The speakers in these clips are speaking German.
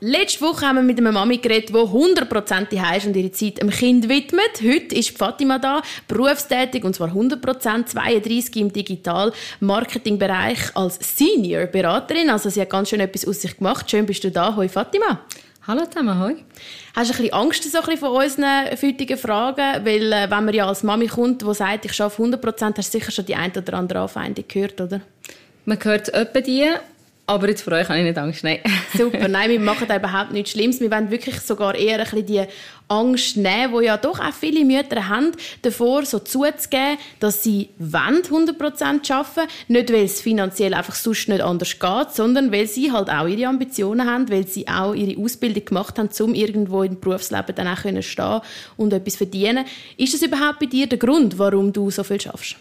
Letzte Woche haben wir mit einer Mami geredet, die 100% die ist und ihre Zeit dem Kind widmet. Heute ist Fatima da, berufstätig und zwar 100%, 32 im Digital-Marketing-Bereich als Senior-Beraterin. Also sie hat ganz schön etwas aus sich gemacht. Schön bist du da. Hoi Fatima. Hallo zusammen, hoi. Hast du ein bisschen Angst so ein bisschen von unseren fütigen Fragen? Weil äh, wenn man ja als Mami kommt, die sagt, ich arbeite 100%, hast du sicher schon die ein oder andere Anfeindung gehört, oder? Man hört etwa die aber jetzt für euch habe ich nicht Angst, nein. Super, nein, wir machen da überhaupt nichts Schlimmes. Wir wollen wirklich sogar eher ein bisschen die Angst nehmen, die ja doch auch viele Mütter haben, davor so zuzugeben, dass sie 100% arbeiten Nicht, weil es finanziell einfach sonst nicht anders geht, sondern weil sie halt auch ihre Ambitionen haben, weil sie auch ihre Ausbildung gemacht haben, um irgendwo im Berufsleben dann auch stehen können und etwas verdienen. Ist das überhaupt bei dir der Grund, warum du so viel schaffst?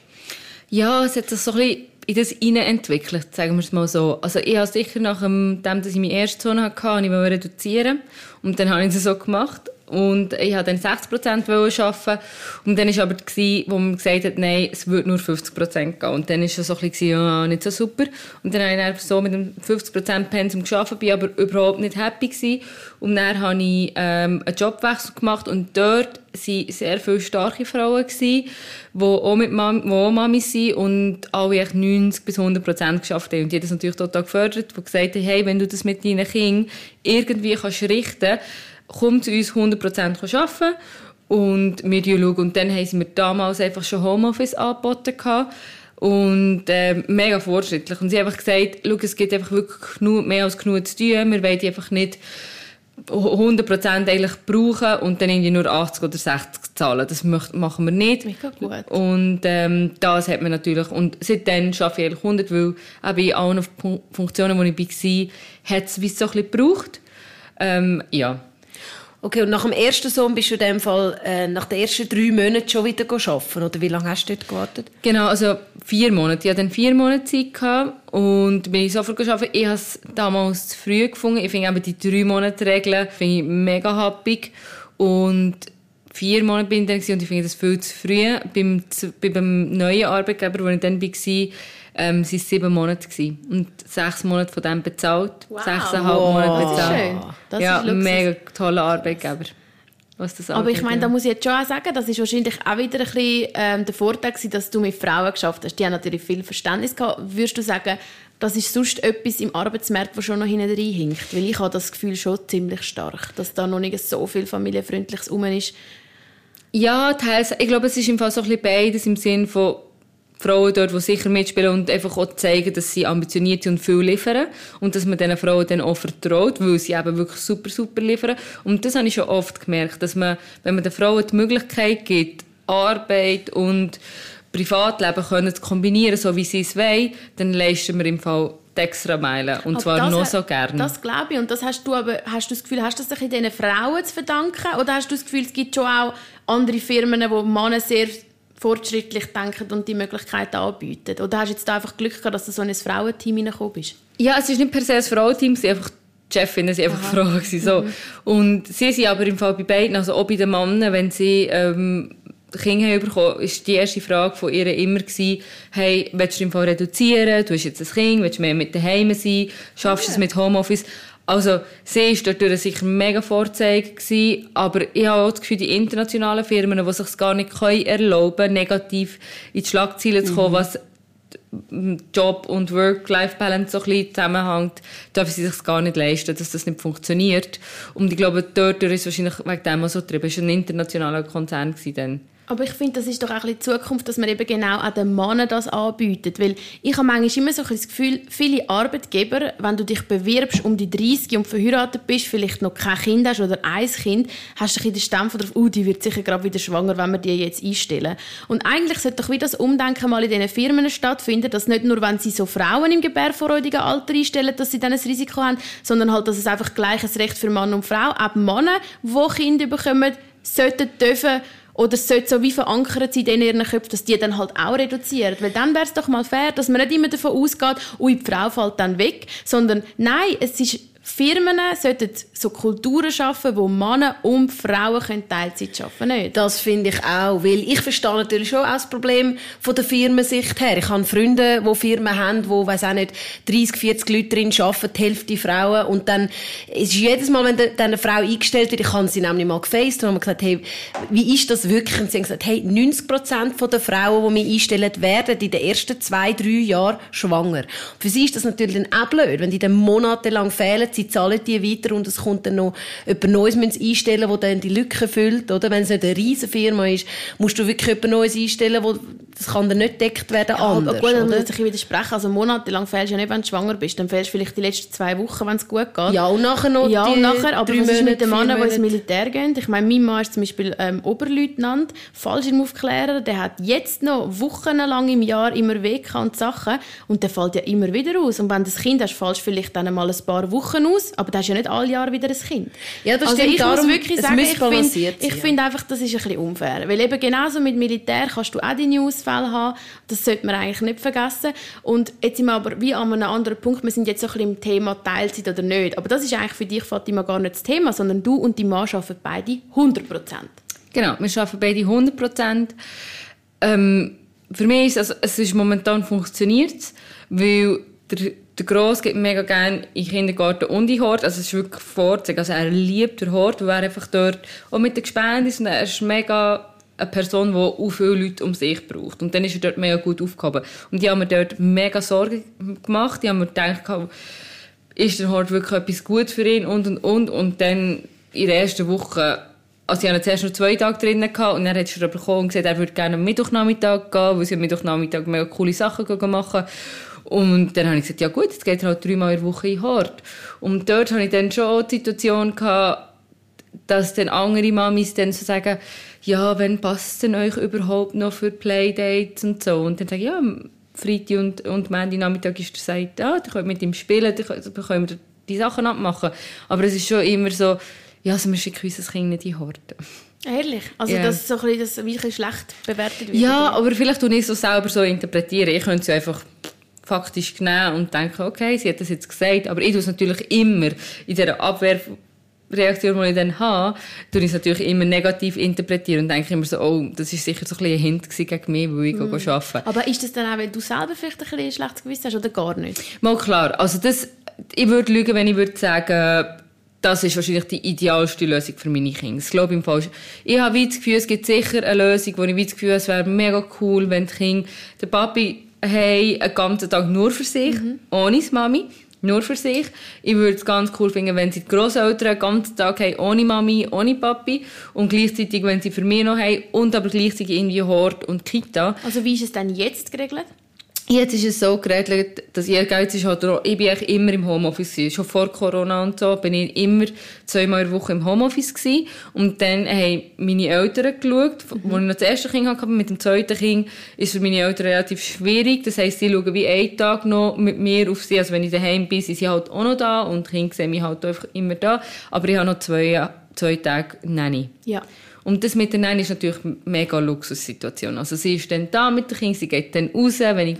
Ja, es hat sich so ein bisschen in das entwickelt, sagen wir es mal so. Also ich habe sicher nach dem, dass ich meine erste Zone hatte, ich reduzieren und dann habe ich es so gemacht und ich wollte dann 60% arbeiten. Und dann war aber, gewesen, wo man gesagt hat, nein, es wird nur 50% gehen. Und dann war es so ein bisschen, ja, nicht so super. Und dann habe ich dann so mit dem 50% Pensum gearbeitet, bin aber überhaupt nicht happy gewesen. Und dann habe ich ähm, einen Jobwechsel gemacht und dort waren sehr viele starke Frauen, die auch, mit Mami, die sind und alle 90 bis 100% geschafft haben. Und die haben das natürlich total gefördert, die gesagt haben, hey, wenn du das mit deinen Kindern irgendwie kannst richten kannst, komm zu uns 100% arbeiten und wir schauen. Und dann haben sie mir damals einfach schon Homeoffice angeboten. Und äh, mega fortschrittlich. Und sie haben einfach gesagt, es gibt einfach wirklich genug, mehr als genug zu tun. Wir wollen einfach nicht 100% eigentlich brauchen und dann irgendwie nur 80 oder 60 zahlen. Das machen wir nicht. Mega gut. Und ähm, das hat man natürlich. Und seitdem arbeite ich eigentlich 100, weil eben in allen Funktionen, wo ich war, hat es so ein bisschen gebraucht. Ähm, ja. Okay, und nach dem ersten Sohn bist du in dem Fall äh, nach den ersten drei Monaten schon wieder arbeiten, oder wie lange hast du dort gewartet? Genau, also vier Monate. Ich hatte dann vier Monate Zeit gehabt und bin ich sofort gearbeitet. Ich habe es damals zu früh gefunden. Ich finde eben die drei Monate Regel finde ich mega happig und vier Monate bin ich dann und ich finde das viel zu früh. Beim, beim neuen Arbeitgeber, wo ich dann war, ähm, es waren sieben Monate gewesen. und sechs Monate von dem bezahlt, wow. sechseinhalb wow. Monate bezahlt. Schön. Das ja, mega toller Arbeitgeber. Aber ich meine, da muss ich jetzt schon auch sagen, das ist wahrscheinlich auch wieder ein bisschen ähm, der Vorteil gewesen, dass du mit Frauen geschafft hast. Die haben natürlich viel Verständnis gehabt. Würdest du sagen, das ist sonst etwas im Arbeitsmarkt, das schon noch hinten hinkt? Weil ich habe das Gefühl schon ziemlich stark, dass da noch nicht so viel familienfreundliches rum ist. Ja, teils. Ich glaube, es ist im Fall so ein bisschen beides im Sinn von Frauen dort, die sicher mitspielen und einfach auch zeigen, dass sie ambitioniert sind und viel liefern. Und dass man diesen Frauen dann auch vertraut, weil sie eben wirklich super, super liefern. Und das habe ich schon oft gemerkt, dass man, wenn man den Frauen die Möglichkeit gibt, Arbeit und Privatleben können zu kombinieren, so wie sie es wollen, dann leisten wir im Fall die extra Meilen. Und aber zwar noch so gerne. Das glaube ich. Und das hast du aber, hast du das Gefühl, hast du das diesen Frauen zu verdanken? Oder hast du das Gefühl, es gibt schon auch andere Firmen, wo Männer sehr fortschrittlich denken und die Möglichkeiten anbieten? Oder hast du jetzt einfach Glück gehabt, dass du so in ein Frauenteam hineingekommen bist? Ja, es ist nicht per se ein Frauenteam, es einfach die Chefin, sie einfach Frauen so. Mhm. Und sie sind aber im Fall bei beiden, also auch bei den Männern, wenn sie ähm, Kinder haben bekommen, ist die erste Frage von ihr immer gewesen, hey, willst du im Fall reduzieren? Du hast jetzt ein Kind, willst du mehr mit daheim sein? Schaffst du es mit Homeoffice? Also, sie war dort sicher mega Vorzeige gewesen, aber ich habe auch das Gefühl, die internationalen Firmen, die sich gar nicht erlauben können, negativ in die Schlagzeilen zu kommen, mhm. was Job und Work-Life-Balance so ein bisschen zusammenhängt, dürfen sie sich gar nicht leisten, dass das nicht funktioniert. Und ich glaube, dort ist es wahrscheinlich wegen dem auch so getrieben. Es war ein internationaler Konzern dann. Aber ich finde, das ist doch auch die Zukunft, dass man eben genau an den Männern das anbietet. Weil ich habe manchmal immer so ein das Gefühl, viele Arbeitgeber, wenn du dich bewirbst um die 30 und verheiratet bist, vielleicht noch kein Kind hast oder ein Kind, hast du ein den Stempel drauf, oh, die wird sicher gerade wieder schwanger, wenn wir die jetzt einstellen. Und eigentlich sollte doch wieder das Umdenken mal in diesen Firmen stattfinden, dass nicht nur, wenn sie so Frauen im gebärvorräudigen Alter einstellen, dass sie dann ein Risiko haben, sondern halt, dass es einfach gleiches Recht für Mann und Frau, auch Männer, die Kinder bekommen, sollten dürfen Oder es sollte so wie verankert sein in ihren Köpfen, dass die dann halt auch reduzieren. Weil dann wäre es doch mal fair, dass man nicht immer davon ausgeht, ui, die Frau fällt dann weg, sondern nein, es ist Firmen sollten so Kulturen schaffen, wo Männer und Frauen Teilzeit arbeiten können. Das finde ich auch, weil ich verstehe natürlich schon auch das Problem von der Firmensicht her. Ich habe Freunde, die Firmen haben, die, weiß auch nicht, 30, 40 Leute drin arbeiten, die Hälfte Frauen und dann ist jedes Mal, wenn dann eine Frau eingestellt wird, ich habe sie nämlich mal gefaced und habe gesagt, hey, wie ist das wirklich? Und sie haben gesagt, hey, 90 Prozent der Frauen, die wir einstellen, werden in den ersten zwei, drei Jahren schwanger. Für sie ist das natürlich dann auch blöd, wenn die dann monatelang fehlen, sie zahlen die weiter und es kommt dann noch jemand Neues einstellen, der dann die Lücke füllt, oder? Wenn es nicht eine riesige Firma ist, musst du wirklich jemand Neues einstellen, wo, das kann dann nicht deckt werden ja, anders, gut, dann muss ich widersprechen. Also monatelang fehlst du ja nicht, wenn du schwanger bist. Dann fehlst du vielleicht die letzten zwei Wochen, wenn es gut geht. Ja, und nachher noch Ja, und nachher, aber was ist mit den Männern, die ins Militär gehen? Ich meine, mein Mann ist zum Beispiel ähm, Oberleutnant, Fallschirmaufklärer, der hat jetzt noch wochenlang im Jahr immer Weg und Sachen und der fällt ja immer wieder aus. Und wenn du das Kind hast, fallst du vielleicht dann mal ein paar Wochen aus, aber du hast ja nicht alle Jahre wieder ein Kind. Ja, das also stimmt. ich Darum, muss wirklich sagen, ich finde ich find einfach, das ist ein bisschen unfair. Weil eben genauso mit Militär kannst du auch die Newsfälle haben. Das sollte man eigentlich nicht vergessen. Und jetzt sind wir aber wie an einem anderen Punkt. Wir sind jetzt so ein bisschen im Thema Teilzeit oder nicht. Aber das ist eigentlich für dich, Fatima, gar nicht das Thema, sondern du und die Mann arbeiten beide 100 Prozent. Genau, wir arbeiten beide 100 Prozent. Ähm, für mich ist es, also, es ist momentan funktioniert, weil der der Gross geht mega gerne in Kindergarten und in Hort. Also es ist wirklich Vorzeichen. Also er liebt den Hort, weil er einfach dort auch mit den Gespenden ist und er ist mega eine Person, die auch viele Leute um sich braucht. Und dann ist er dort mega gut aufgehoben. Und die haben mir dort mega Sorgen gemacht. Die haben mir gedacht, ist der Hort wirklich etwas gut für ihn und und und. Und dann in der ersten Woche also ich hatte zuerst noch zwei Tage drinnen gehabt, und dann hat er bekommen und gesagt, er würde gerne am Mittwochnachmittag gehen, weil sie am Mittwochnachmittag mega coole Sachen machen. Und dann habe ich gesagt, ja gut, jetzt geht er halt dreimal in der Woche in Hort. Und dort hatte ich dann schon die Situation gehabt, dass dann andere Mamis dann so sagen, ja, wenn passt es denn euch überhaupt noch für Playdates und so? Und dann sage ich, ja, Freitag und, und Montag Nachmittag ist der sagt, ja, ihr könnt mit ihm spielen, dann können wir die Sachen abmachen. Aber es ist schon immer so, ja, also wir schicken unser Kind nicht in Horten. Ehrlich? Also, yeah. dass so ein bisschen, das schlecht bewertet wird? Ja, aber vielleicht tue ich es so selber so interpretieren. Ich könnte es einfach faktisch nehmen und denken, okay, sie hat das jetzt gesagt, aber ich tue es natürlich immer in dieser Abwehrreaktion, die ich dann habe, tue ich es natürlich immer negativ interpretieren und denke immer so, oh, das ist sicher so ein, ein Hint gegen mich, weil ich mm. arbeite. Aber ist das dann auch, wenn du selber vielleicht ein, ein schlechtes Gewissen hast oder gar nicht? Mal klar, also das, ich würde lügen, wenn ich würde sagen, das ist wahrscheinlich die idealste Lösung für meine Kinder. Das glaube ich im Fall. Ich habe das Gefühl, es gibt sicher eine Lösung, wo ich das Gefühl es wäre mega cool, wenn die Kinder, der Papi haben einen ganzen Tag nur für sich, mhm. ohne Mami, nur für sich. Ich würde es ganz cool finden, wenn sie die Grosseltern einen ganzen Tag haben, ohne Mami, ohne Papi und gleichzeitig, wenn sie für mich noch haben und aber gleichzeitig irgendwie Hort und Kita. Also wie ist es denn jetzt geregelt? Jetzt ist es so geregelt, dass ihr Geld ist halt, ich bin eigentlich immer im Homeoffice gewesen. Schon vor Corona und so bin ich immer zweimal in der Woche im Homeoffice gewesen. Und dann haben meine Eltern geschaut, mhm. als ich noch das erste Kind hatte, mit dem zweiten Kind, ist für meine Eltern relativ schwierig. Das heisst, sie schauen wie einen Tag noch mit mir auf sie. Also wenn ich daheim bin, sind sie halt auch noch da und die Kinder sehen mich halt einfach immer da. Aber ich habe noch zwei, zwei Tage Nanny. Ja. Und das mit Nanny ist natürlich eine mega Luxussituation. Also sie ist dann da mit den Kindern, sie geht dann raus, wenn ich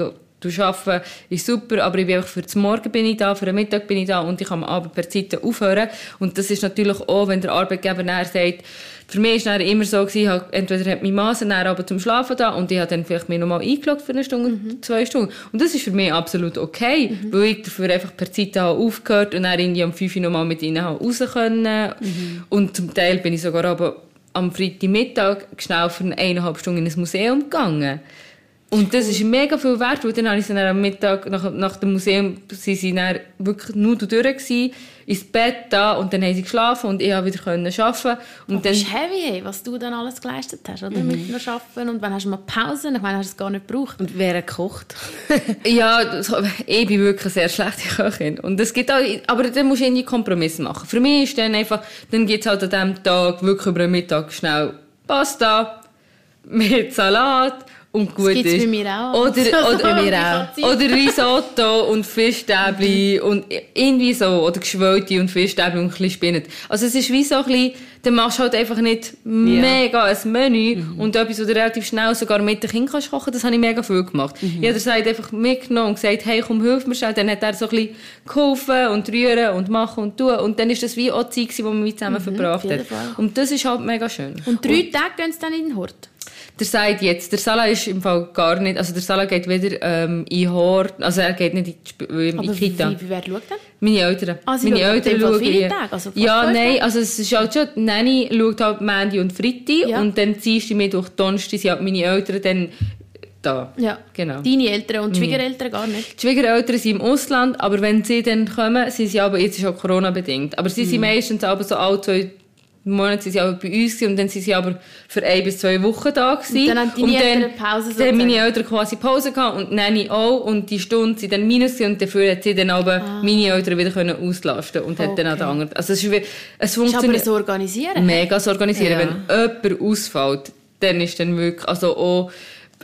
arbeite, ist super, aber ich bin einfach für den Morgen bin ich da, für den Mittag bin ich da und ich kann am Abend per Zeit aufhören. Und das ist natürlich auch, wenn der Arbeitgeber nachher sagt, für mich war es immer so, gewesen, entweder hat mein Mann dann aber zum Schlafen da und ich habe dann vielleicht mich nochmal eingeloggt für eine Stunde, mhm. zwei Stunden. Und das ist für mich absolut okay, mhm. weil ich dafür einfach per Zeit habe aufgehört und dann irgendwie um fünf Uhr nochmal mit ihnen raus können. Mhm. Und zum Teil bin ich sogar aber am Freitagmittag schnell für eineinhalb Stunden in ein Museum gegangen. Und das ist mega viel wert, weil dann habe ich dann am Mittag nach, nach dem Museum, sie sind dann wirklich nur durch gewesen, ins Bett da und dann haben sie geschlafen und ich habe wieder können arbeiten. Und oh, dann, das ist heavy, was du dann alles geleistet hast, oder? Mhm. Mit noch arbeiten und wann hast du mal Pause? Ich meine, hast du es gar nicht gebraucht. Und wer kocht? ja, ich bin wirklich eine sehr schlechte Köchin. Und es gibt auch, aber dann musst du irgendwie Kompromisse machen. Für mich ist dann einfach, dann gibt es halt an diesem Tag wirklich über den Mittag schnell Pasta mit Salat und gut gibt's ist. bei mir auch. Oder, oder, bei mir auch. oder Risotto und Fischstäbli und irgendwie so. Oder Geschwälte und Fischstäbli und ein bisschen Spinat. Also es ist wie so ein bisschen, dann machst du halt einfach nicht mega ein Menü und etwas, was du relativ schnell sogar mit den Kindern kannst kochen das habe ich mega viel gemacht. Jeder sagt einfach mitgenommen und gesagt, hey, komm, hilf mir schnell. Dann hat er so ein bisschen geholfen und rühren und machen und tun. Und dann ist das wie auch Zeit, gewesen, wo man wie zusammen verbracht jeden hat. Fall. Und das ist halt mega schön. Und drei Tage gehen sie dann in den Hort? Der sagt jetzt, der Salah ist im Fall gar nicht, also der Salah geht wieder ähm, in Hort, also er geht nicht in die, ähm, in Aber die wie, Kita. wie, wer schaut denn? Meine Eltern. Ah, sie Meine schauen in dem Fall viele Tage, also Ja, nein, also es ist halt schon, Nanny schaut halt Mandy und Freitag Ja. und dann Dienstag, Mittwoch, Donnerstag sind halt meine Eltern dann da. Ja. Genau. Deine Eltern und Schwiegereltern gar nicht? Die Schwiegereltern sind im Ausland, aber wenn sie dann kommen, sind sie aber, jetzt ist auch Corona-bedingt, aber sie sind Mhm. meistens aber so alle zwei Monate sind sie aber bei uns und dann sind sie aber für ein bis zwei Wochen da gewesen. dann haben deine Eltern Pause Dann haben sozusagen? meine Eltern quasi Pause gehabt und Nanny auch und die Stunde sind dann minus und dafür hat sie dann aber meine Eltern wieder können auslasten und hat dann auch Ah. Okay. den anderen. Also es, ist, wie- es Ist aber funktioniert so organisieren. mega zu organisieren. Ja. Wenn jemand ausfällt, dann ist dann wirklich, also auch,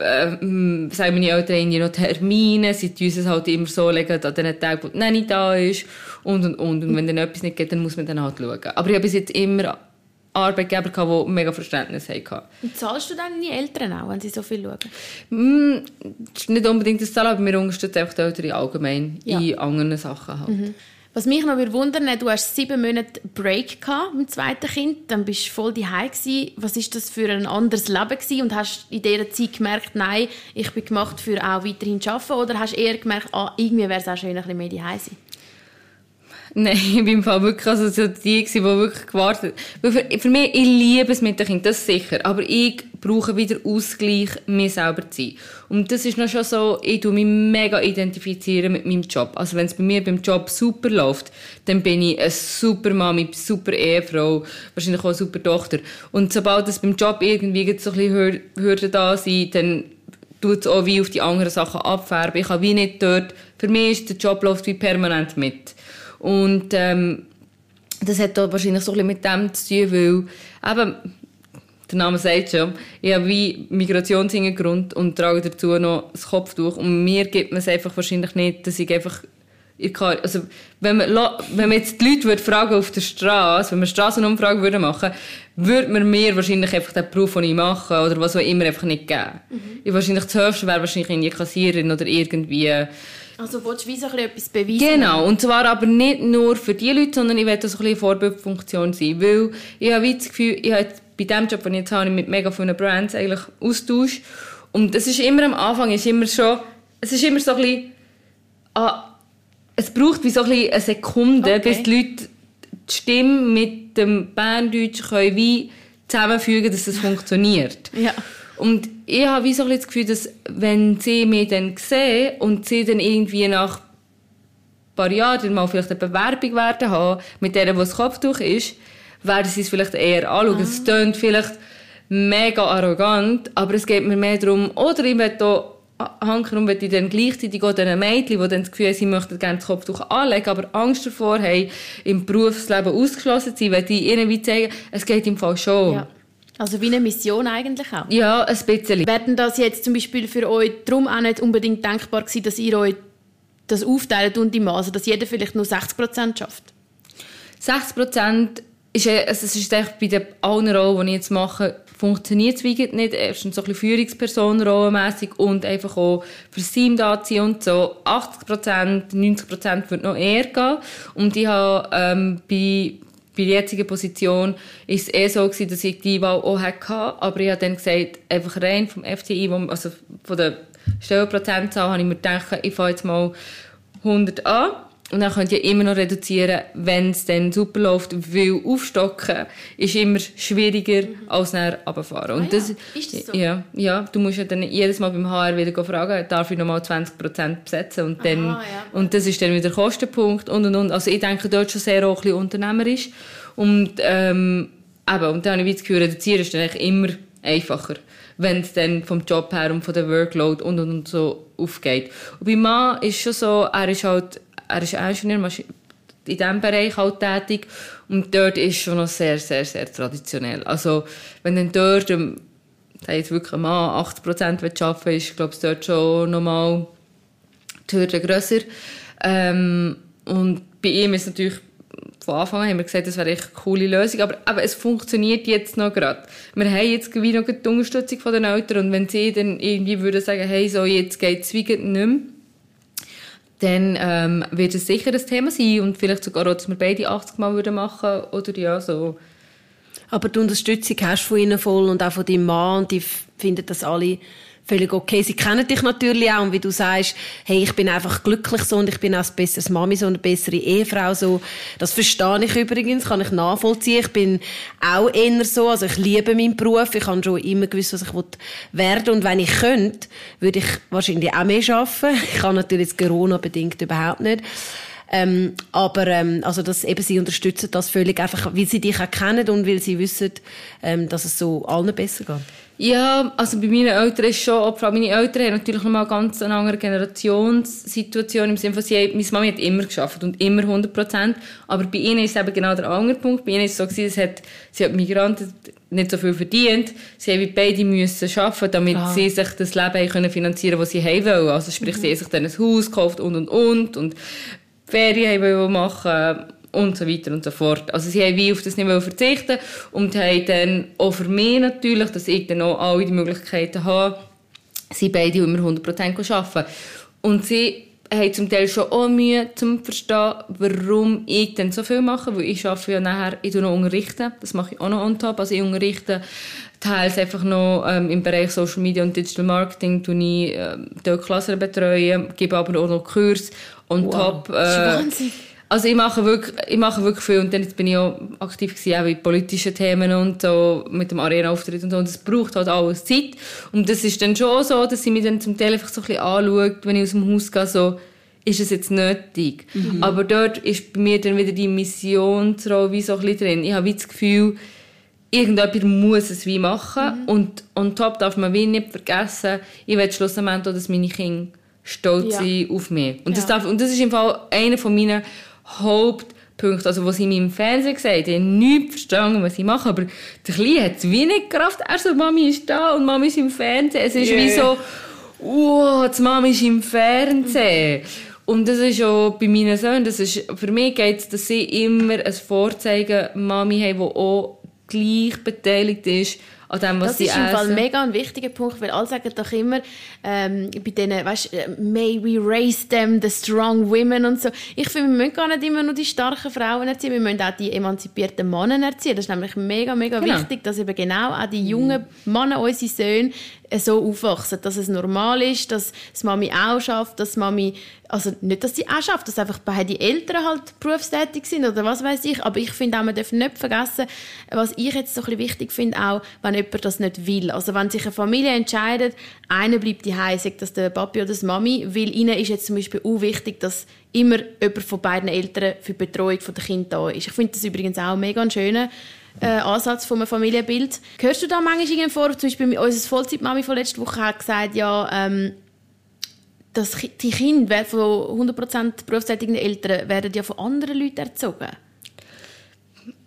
ähm, sagen meine Eltern irgendwie noch Termine, sie tun es halt immer so legen, an den Tagen, wo die Nanny da ist und und und. Und wenn dann etwas nicht geht, dann muss man dann halt schauen. Aber ich habe bis jetzt immer Arbeitgeber gehabt, die mega Verständnis hatten. Und zahlst du dann deine Eltern auch, wenn sie so viel schauen? Mm, das ist nicht unbedingt das Zahl, aber wir unterstützen einfach die Eltern allgemein Ja. in anderen Sachen halt. Was mich noch wundern, du hast sieben Monate Break gehabt mit dem zweiten Kind, dann bist du voll daheim. Was ist das für ein anderes Leben gewesen? Und hast in dieser Zeit gemerkt, nein, ich bin gemacht für auch weiterhin zu arbeiten? Oder hast du eher gemerkt, ah, irgendwie wäre es auch schön, ein bisschen mehr daheim sein? Nein, ich bin im Fall wirklich also so die, die wirklich gewartet Weil für, für mich, ich liebe es mit den Kindern, das sicher. Aber ich brauche wieder Ausgleich, mir selber zu sein. Und das ist noch schon so, ich tue mich mega identifizieren mit meinem Job. Also wenn es bei mir beim Job super läuft, dann bin ich eine super Mami, super Ehefrau, wahrscheinlich auch eine super Tochter. Und sobald es beim Job irgendwie so ein bisschen Hür- Hürden da sind, dann tut es auch wie auf die anderen Sachen abfärben. Ich kann wie nicht dort, für mich ist der Job läuft wie permanent mit. Und ähm, das hat da wahrscheinlich so ein bisschen mit dem zu tun, weil eben, der Name sagt schon, ich habe wie Migrationshintergrund und trage dazu noch das Kopftuch und mir gibt man es einfach wahrscheinlich nicht, dass ich einfach ich kann, also wenn man, wenn man jetzt die Leute würde fragen auf der Straße, wenn wir Straßenumfragen würden machen, würde man mir wahrscheinlich einfach den Beruf, den ich mache oder was auch immer einfach nicht geben. Ich wahrscheinlich das Höchste wäre wahrscheinlich irgendwie Kassiererin oder irgendwie Also willst du wie so ein bisschen etwas beweisen? Genau, und zwar aber nicht nur für die Leute, sondern ich will auch so ein bisschen Vorbildfunktion sein, weil ich habe das Gefühl, ich habe bei dem Job, den ich jetzt habe, mit mega vielen Brands eigentlich Austausch und es ist immer am Anfang, ist immer schon, es ist immer so ein bisschen, ah, es braucht wie so ein bisschen eine Sekunde, Okay. bis die Leute die Stimme mit dem Berndeutsch können wie zusammenfügen, dass es funktioniert. Ja. Und ich habe wie so ein bisschen das Gefühl, dass wenn sie mich dann sehen und sie dann irgendwie nach ein paar Jahren mal vielleicht eine Bewerbung werden haben, mit der, das Kopftuch ist, werden sie es vielleicht eher anschauen. Es klingt vielleicht mega arrogant, aber es geht mir mehr darum, oder ich will da hankerum, will ich dann gleichzeitig auch den Mädchen, die dann das Gefühl haben, sie möchten gerne das Kopftuch anlegen, aber Angst davor haben, im Berufsleben ausgeschlossen zu sein, weil die ihnen wie zeigen, es geht im Fall schon. ja. Also wie eine Mission eigentlich auch. Ja, ein bisschen. Wäre denn das jetzt zum Beispiel für euch darum auch nicht unbedingt denkbar gewesen, dass ihr euch das aufteilt und im also dass jeder vielleicht nur 60% schafft? 60 Prozent ist, äh, also es ist bei den allen Rollen, die ich jetzt mache, funktioniert es wie nicht. Erstens so ein bisschen Führungspersonenrollenmässig und einfach auch fürs Team da zu und so. 80 Prozent, 90 Prozent wird noch eher gehen. Und ich habe ähm, bei bei der jetzigen Position ist es eh so gewesen, dass ich die Wahl auch hatte, aber ich habe dann gesagt, einfach rein vom FTI, also von der Stellenprozentzahl, habe ich mir gedacht, ich fange jetzt mal 100 an. Und dann könnt ihr immer noch reduzieren, wenn es dann super läuft, weil aufstocken ist immer schwieriger als dann runterfahren. Und Ah ja, das, ist das so? Ja, ja, du musst ja dann jedes Mal beim HR wieder fragen, darf ich nochmal 20% besetzen? Und, dann, Aha, ja. und das ist dann wieder Kostenpunkt und und und. Also ich denke dort schon sehr auch ein bisschen unternehmerisch. Und, ähm, eben, und dann habe ich das Gefühl, reduzieren ist dann eigentlich immer einfacher, wenn es dann vom Job her und von der Workload und und und so aufgeht. Und bei Mann ist schon so, er ist halt, er ist Ingenieur, in diesem Bereich halt tätig und dort ist schon noch sehr, sehr, sehr traditionell. Also wenn dann dort ähm, da jetzt wirklich Mann 80% arbeiten will, ist, glaube ich, dort schon nochmal die Hürde grösser. Ähm, und bei ihm ist natürlich von Anfang an haben wir gesagt, das wäre echt eine coole Lösung, aber, aber es funktioniert jetzt noch gerade. Wir haben jetzt wie noch die Unterstützung von den Eltern und wenn sie dann irgendwie würden sagen, hey, so jetzt geht es wie nicht mehr, dann ähm, wird es sicher ein Thema sein und vielleicht sogar auch, dass wir beide 80 Mal würden machen oder ja, so. Aber die Unterstützung hast du von ihnen voll und auch von deinem Mann und die finden das alle völlig okay. Sie kennen dich natürlich auch und wie du sagst, hey, ich bin einfach glücklich so und ich bin auch ein besseres Mami so, eine bessere Ehefrau so. Das verstehe ich übrigens, kann ich nachvollziehen. Ich bin auch eher so, also ich liebe meinen Beruf, ich habe schon immer gewusst, was ich werden und wenn ich könnte, würde ich wahrscheinlich auch mehr arbeiten. Ich kann natürlich jetzt Corona-bedingt überhaupt nicht. Ähm, aber ähm, also das, eben, sie unterstützen das völlig einfach, weil sie dich auch kennen und weil sie wissen, ähm, dass es so allen besser geht. Ja, also bei meinen Eltern ist schon, vor allem meine Eltern haben natürlich noch mal ganz eine andere Generationssituation im Sinne von, sie, meine Mama hat immer geschafft und immer 100 Prozent, aber bei ihnen ist eben genau der andere Punkt. Bei ihnen ist es so gewesen, es hat, sie hat Migranten nicht so viel verdient, sie haben beide müssen arbeiten, damit ah. sie sich das Leben können finanzieren was sie haben wollen. Also sprich, mhm. sie haben sich dann ein Haus gekauft und und und und Ferien haben machen und so weiter und so fort. Also sie haben wie auf das Niveau verzichtet und haben dann auch für mich natürlich, dass ich dann auch alle die Möglichkeiten habe, sie beide immer 100% arbeiten. Und sie haben zum Teil schon auch Mühe, zu verstehen, warum ich dann so viel mache, weil ich arbeite ja nachher, ich noch unterrichten, das mache ich auch noch on top, also ich unterrichte teils einfach noch ähm, im Bereich Social Media und Digital Marketing, tue ich ähm, Klassen betreuen, gebe aber auch noch Kurs on wow. top. Äh, also ich mache wirklich, ich mache wirklich viel und dann bin ich auch aktiv gewesen, auch in politischen Themen und so mit dem Arena-Auftritt und so und es braucht halt alles Zeit und das ist dann schon so, dass sie mich dann zum Teil einfach so ein bisschen anschaut, wenn ich aus dem Haus gehe, so ist es jetzt nötig. Mhm. Aber dort ist bei mir dann wieder die Missionsrolle wie so ein bisschen drin. Ich habe wie das Gefühl, irgendjemand muss es wie machen mhm. und on top darf man wie nicht vergessen, ich will schlussendlich auch, dass meine Kinder stolz ja. sind auf mich. Und, das darf, und das ist im Fall einer von meinen Hauptpunkt. Also, was ich mir im Fernsehen gesagt habe, ich nicht verstanden, was ich mache, aber der Kleine hat es wenig Kraft. Er so, Mami ist da und Mami ist im Fernsehen. Es ist yeah. wie so, wow, die Mami ist im Fernsehen. Und das ist auch bei meinen Söhnen, das ist, für mich geht es, dass sie immer ein Vorzeigen Mami haben, die auch gleich beteiligt ist an dem, was das sie essen. Das ist im Fall mega ein wichtiger Punkt, weil alle sagen doch immer, ähm, bei denen, weißt, äh, may we raise them, the strong women und so. Ich finde, wir müssen gar nicht immer nur die starken Frauen erziehen, wir müssen auch die emanzipierten Männer erziehen. Das ist nämlich mega, mega genau. wichtig, dass eben genau auch die jungen Männer, unsere Söhne, so aufwachsen, dass es normal ist, dass das Mami auch schafft, dass Mami, also nicht, dass sie auch schafft, dass einfach beide Eltern halt berufstätig sind oder was weiß ich, aber ich finde auch, man darf nicht vergessen, was ich jetzt so ein bisschen wichtig finde, auch wenn jemand das nicht will. Also wenn sich eine Familie entscheidet, einer bleibt die sagt das der Papi oder das Mami, weil ihnen ist jetzt zum Beispiel auch wichtig, dass immer jemand von beiden Eltern für die Betreuung der Kinder da ist. Ich finde das übrigens auch mega schön äh, Ansatz von einem Familienbild. Hörst du da manchmal vor, zum Beispiel unsere Vollzeitmami von letzter Woche hat gesagt, ja, ähm, dass die Kinder von 100% berufstätigen Eltern werden ja von anderen Leuten erzogen.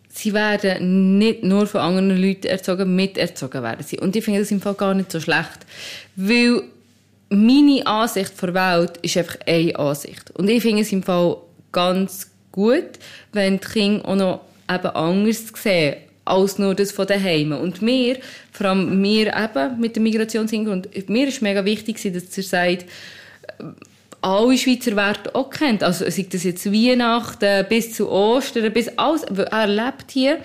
Sie werden nicht nur von anderen Leuten erzogen, miterzogen werden sie. Und ich finde das im Fall gar nicht so schlecht. Weil meine Ansicht der Welt ist einfach eine Ansicht. Und ich finde es im Fall ganz gut, wenn die Kinder auch noch eben anders sehen als nur das von daheim. Und mir, vor allem mir eben mit dem Migrationshintergrund, mir ist mega wichtig, dass ihr sagt, alle Schweizer Werte auch kennt. Also sei das jetzt Weihnachten bis zu Ostern, bis alles, er lebt hier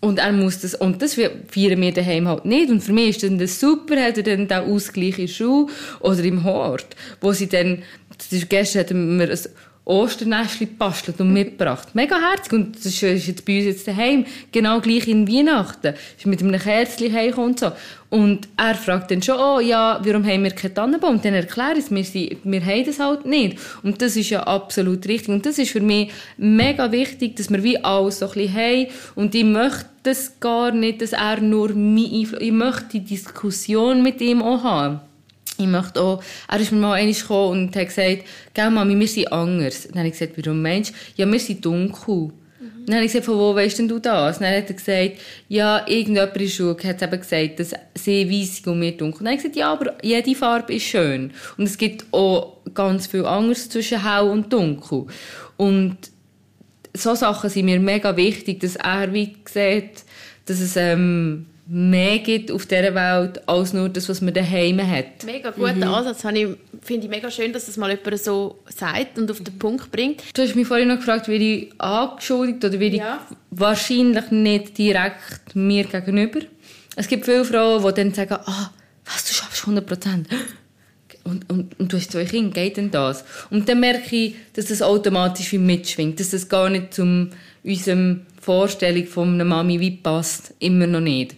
und er muss das, und das feiern wir daheim halt nicht. Und für mich ist dann das super, hat er dann den Ausgleich in der oder im Hort, wo sie dann, gestern hatten wir ein Osternestchen gebastelt und mitgebracht. Mega herzig. Und das ist jetzt bei uns jetzt daheim. Genau gleich in Weihnachten. Ist mit einem Kerzchen heimgekommen und so. Und er fragt dann schon, oh ja, warum haben wir keinen Tannenbaum? Und dann erkläre ich es, wir, wir haben das halt nicht. Und das ist ja absolut richtig. Und das ist für mich mega wichtig, dass wir wie alles so ein bisschen haben. Und ich möchte das gar nicht, dass er nur mein Einfluss... Ich möchte die Diskussion mit ihm auch haben ich möchte auch, er ist mir mal einmal gekommen und hat gesagt, gell Mami, wir sind anders. Dann habe ich gesagt, warum meinst du? Ja, wir sind dunkel. Mhm. Dann habe ich gesagt, von wo weißt denn du das? Dann hat er gesagt, ja, irgendjemand in der Schule hat eben gesagt, dass sie weissig und mir dunkel. Dann habe ich gesagt, ja, aber jede Farbe ist schön. Und es gibt auch ganz viel anderes zwischen hell und dunkel. Und so Sachen sind mir mega wichtig, dass er wie sieht, dass es ähm, mehr gibt auf dieser Welt, als nur das, was man daheim hat. Mega guter mhm. Ansatz. Finde ich mega schön, dass das mal jemand so sagt und auf den Punkt bringt. Du hast mich vorhin noch gefragt, wie ich angeschuldigt oder wie ja. ich wahrscheinlich nicht direkt mir gegenüber. Es gibt viele Frauen, die dann sagen, ah, was, du schaffst 100 Prozent. Und, und, und du hast zwei Kinder, geht denn das? Und dann merke ich, dass das automatisch wie mitschwingt, dass das gar nicht zum unserem Vorstellung von einer Mami wie passt, immer noch nicht.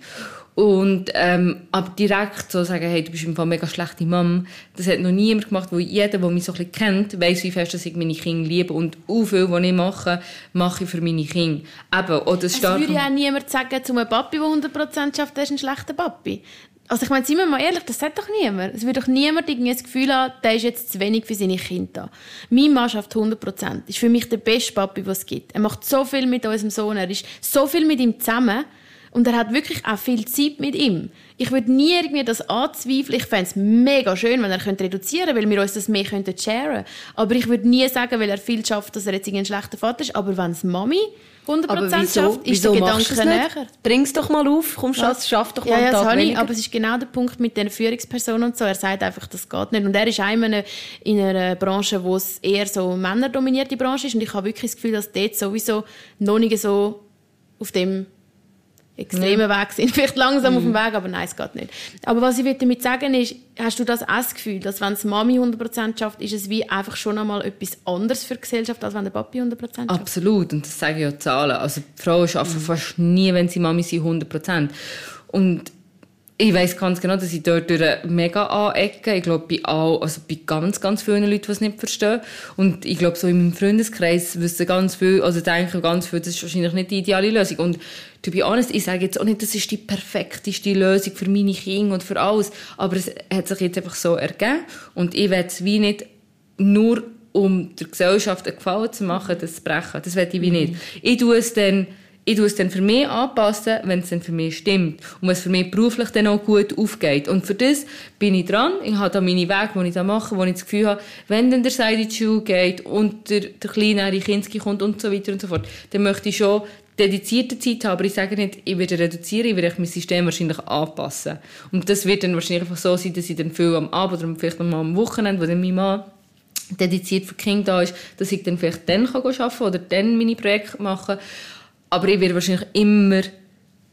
Und, ähm, aber direkt so sagen, hey, du bist im Fall mega schlechte Mom, das hat noch niemand gemacht, weil jeder, der mich so ein bisschen kennt, weiss, wie fest dass ich meine Kinder liebe und auch viel, was ich mache, mache ich für meine Kinder. Eben, oder es würde ja auch niemand sagen, zu einem Papi, der 100% schafft, der ist ein schlechter Papi. Also ich meine, seien wir mal ehrlich, das sagt doch niemand. Es würde doch niemand irgendwie das Gefühl haben, der ist jetzt zu wenig für seine Kinder. Mein Mann schafft 100 Prozent. Ist für mich der beste Papi, was es gibt. Er macht so viel mit unserem Sohn. Er ist so viel mit ihm zusammen. Und er hat wirklich auch viel Zeit mit ihm. Ich würde nie irgendwie das anzweifeln. Ich fände es mega schön, wenn er könnte reduzieren könnte, weil wir uns das mehr könnten sharen Aber ich würde nie sagen, weil er viel schafft, dass er jetzt ein schlechter Vater ist. Aber wenn es Mami 100% aber wieso, schafft, ist wieso der Gedanke näher. Bring es doch mal auf, komm, Schatz, schaff doch mal ja, ja, Tag das ich, aber es ist genau der Punkt mit den Führungspersonen und so. Er sagt einfach, das geht nicht. Und er ist einmal in einer Branche, wo es eher so männerdominierte Branche ist und ich habe wirklich das Gefühl, dass dort sowieso noch nicht so auf dem extremen Weg sind. Vielleicht langsam mhm. auf dem Weg, aber nein, es geht nicht. Aber was ich damit sagen ist, hast du das Gefühl, dass wenn es Mami 100% schafft, ist es wie einfach schon einmal etwas anderes für die Gesellschaft, als wenn der Papi 100% schafft? Absolut, und das sagen ja Zahlen. Also Frauen arbeiten mhm. fast nie, wenn sie Mami sind, 100%. Und ich weiß ganz genau, dass ich dort mega anecke. Ich glaube, bei, all, also bei ganz, ganz vielen Leuten, die es nicht verstehen. Und ich glaube, so in meinem Freundeskreis wissen ganz viel, also denken ganz viel, das ist wahrscheinlich nicht die ideale Lösung. Und to be honest, ich sage jetzt auch nicht, das ist die perfekteste Lösung für meine Kinder und für alles. Aber es hat sich jetzt einfach so ergeben. Und ich will es wie nicht nur um der Gesellschaft einen Gefallen zu machen, das zu brechen. Das will ich wie nicht. Ich tue es dann, ich tue es dann für mich anpassen, wenn es dann für mich stimmt. Und wenn es für mich beruflich dann auch gut aufgeht. Und für das bin ich dran. Ich habe da meine Wege, die ich da mache, wo ich das Gefühl habe, wenn dann der Seite in die Schule geht und der, der kleine Kinski kommt und so weiter und so fort, dann möchte ich schon dedizierte Zeit haben, aber ich sage nicht, ich werde reduzieren, ich werde mein System wahrscheinlich anpassen. Und das wird dann wahrscheinlich einfach so sein, dass ich dann viel am Abend oder vielleicht mal am Wochenende, wo dann mein Mann dediziert für Kinder da ist, dass ich dann vielleicht dann arbeiten kann oder dann meine Projekte machen aber ich werde wahrscheinlich immer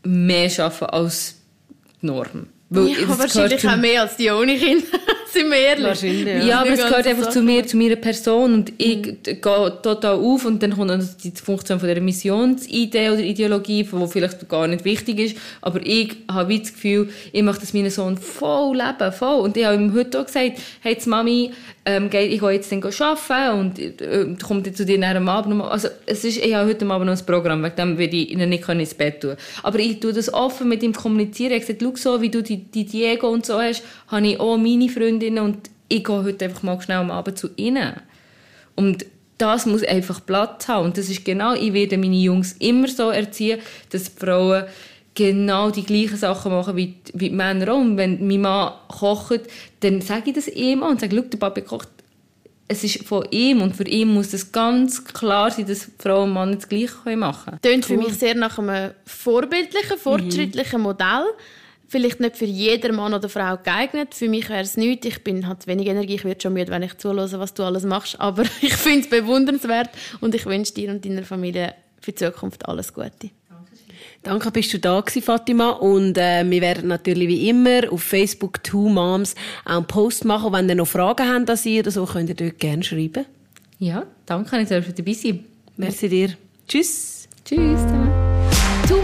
mehr arbeiten als die Norm. Weil ja, wahrscheinlich auch mehr als die ohne Kinder. Sind wir ehrlich? Wahrscheinlich, ja. ja aber es gehört einfach zu mir, zu meiner Person und ich mhm. gehe total auf und dann kommt dann die Funktion von der Missionsidee oder Ideologie, die vielleicht gar nicht wichtig ist, aber ich habe das Gefühl, ich möchte das meinen Sohn voll leben, voll. Und ich habe ihm heute auch gesagt, hey, Mami, ähm, ich gehe jetzt dann arbeiten und äh, kommt jetzt zu dir nach dem Abend nochmal. Also, es ist, ich habe heute Abend noch ein Programm, wegen dem werde ich ihnen nicht ins Bett tun. Aber ich tue das offen mit ihm kommunizieren. Ich habe gesagt, schau so, wie du die, die Diego und so hast, habe ich auch meine Freundinnen und ich gehe heute einfach mal schnell am Abend zu ihnen. Und das muss einfach Platz haben. Und das ist genau, ich werde meine Jungs immer so erziehen, dass Frauen genau die gleichen Sachen machen wie, die, wie die Männer auch. Und wenn mein Mann kocht, dann sage ich das ihm und sage, schau, der Papa kocht. Es ist von ihm und für ihn muss es ganz klar sein, dass Frau und Mann das Gleiche machen können. Tönt für mich sehr nach einem vorbildlichen, fortschrittlichen mhm. Modell. Vielleicht nicht für jeden Mann oder Frau geeignet. Für mich wäre es nichts. Ich bin halt wenig Energie. Ich werde schon müde, wenn ich zuhöre, was du alles machst. Aber ich finde es bewundernswert und ich wünsche dir und deiner Familie für die Zukunft alles Gute. Danke, bist du da gewesen, Fatima. Und äh, wir werden natürlich wie immer auf Facebook Two Moms auch einen Post machen. Wenn ihr noch Fragen habt an sie oder so, könnt ihr dort gerne schreiben. Ja, danke, ich darf dabei sein. Merci dir. Tschüss. Tschüss.